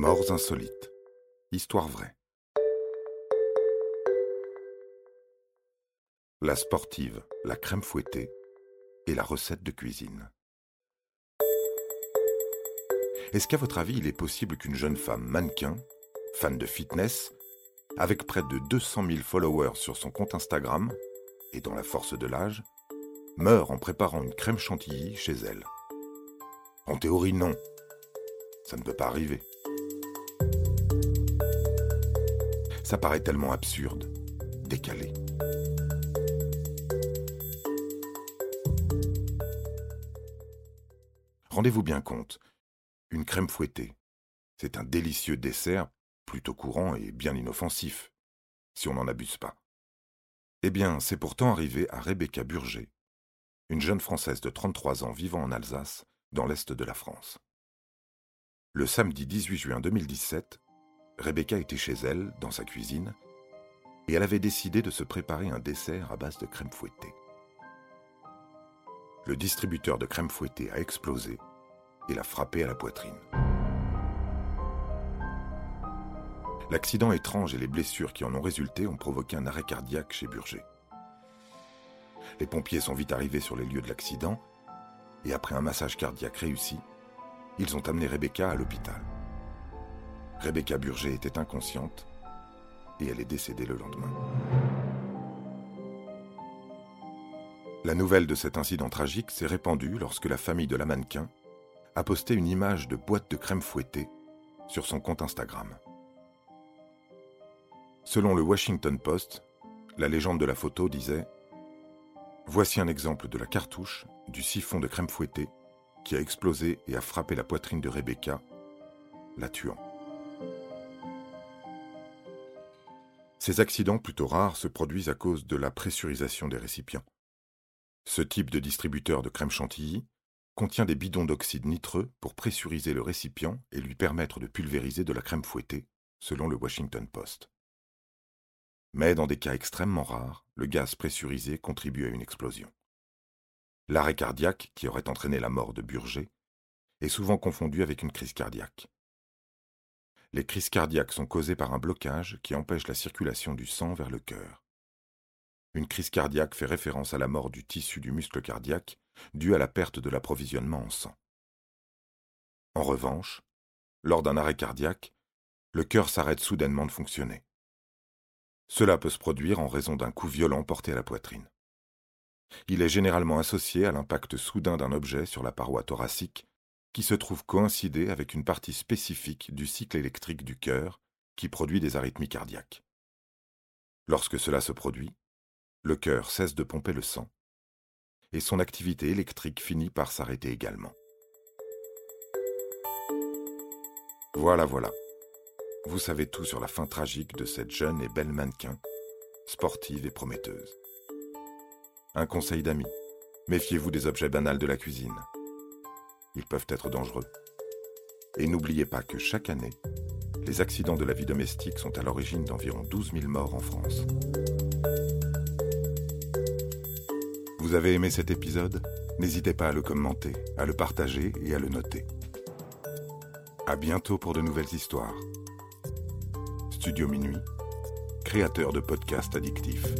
Morts insolites. Histoire vraie. La sportive, la crème fouettée et la recette de cuisine. Est-ce qu'à votre avis, il est possible qu'une jeune femme mannequin, fan de fitness, avec près de 200 000 followers sur son compte Instagram, et dans la force de l'âge, meure en préparant une crème chantilly chez elle? En théorie, non. Ça ne peut pas arriver. Ça paraît tellement absurde, décalé. Rendez-vous bien compte, une crème fouettée, c'est un délicieux dessert plutôt courant et bien inoffensif, si on n'en abuse pas. Eh bien, c'est pourtant arrivé à Rebecca Burger, une jeune Française de 33 ans vivant en Alsace, dans l'est de la France. Le samedi 18 juin 2017, Rebecca était chez elle, dans sa cuisine, et elle avait décidé de se préparer un dessert à base de crème fouettée. Le distributeur de crème fouettée a explosé et l'a frappé à la poitrine. L'accident étrange et les blessures qui en ont résulté ont provoqué un arrêt cardiaque chez Burger. Les pompiers sont vite arrivés sur les lieux de l'accident et après un massage cardiaque réussi, ils ont amené Rebecca à l'hôpital. Rebecca Burger était inconsciente et elle est décédée le lendemain. La nouvelle de cet incident tragique s'est répandue lorsque la famille de la mannequin a posté une image de boîte de crème fouettée sur son compte Instagram. Selon le Washington Post, la légende de la photo disait Voici un exemple de la cartouche du siphon de crème fouettée qui a explosé et a frappé la poitrine de Rebecca, la tuant. Ces accidents plutôt rares se produisent à cause de la pressurisation des récipients. Ce type de distributeur de crème chantilly contient des bidons d'oxyde nitreux pour pressuriser le récipient et lui permettre de pulvériser de la crème fouettée, selon le Washington Post. Mais dans des cas extrêmement rares, le gaz pressurisé contribue à une explosion. L'arrêt cardiaque, qui aurait entraîné la mort de Burger, est souvent confondu avec une crise cardiaque. Les crises cardiaques sont causées par un blocage qui empêche la circulation du sang vers le cœur. Une crise cardiaque fait référence à la mort du tissu du muscle cardiaque due à la perte de l'approvisionnement en sang. En revanche, lors d'un arrêt cardiaque, le cœur s'arrête soudainement de fonctionner. Cela peut se produire en raison d'un coup violent porté à la poitrine. Il est généralement associé à l'impact soudain d'un objet sur la paroi thoracique qui se trouve coïncider avec une partie spécifique du cycle électrique du cœur qui produit des arythmies cardiaques. Lorsque cela se produit, le cœur cesse de pomper le sang et son activité électrique finit par s'arrêter également. Voilà, voilà. Vous savez tout sur la fin tragique de cette jeune et belle mannequin, sportive et prometteuse. Un conseil d'amis, méfiez-vous des objets banals de la cuisine ils peuvent être dangereux. Et n'oubliez pas que chaque année, les accidents de la vie domestique sont à l'origine d'environ 12 000 morts en France. Vous avez aimé cet épisode? N'hésitez pas à le commenter, à le partager et à le noter. À bientôt pour de nouvelles histoires. Studio Minuit, créateur de podcasts addictifs.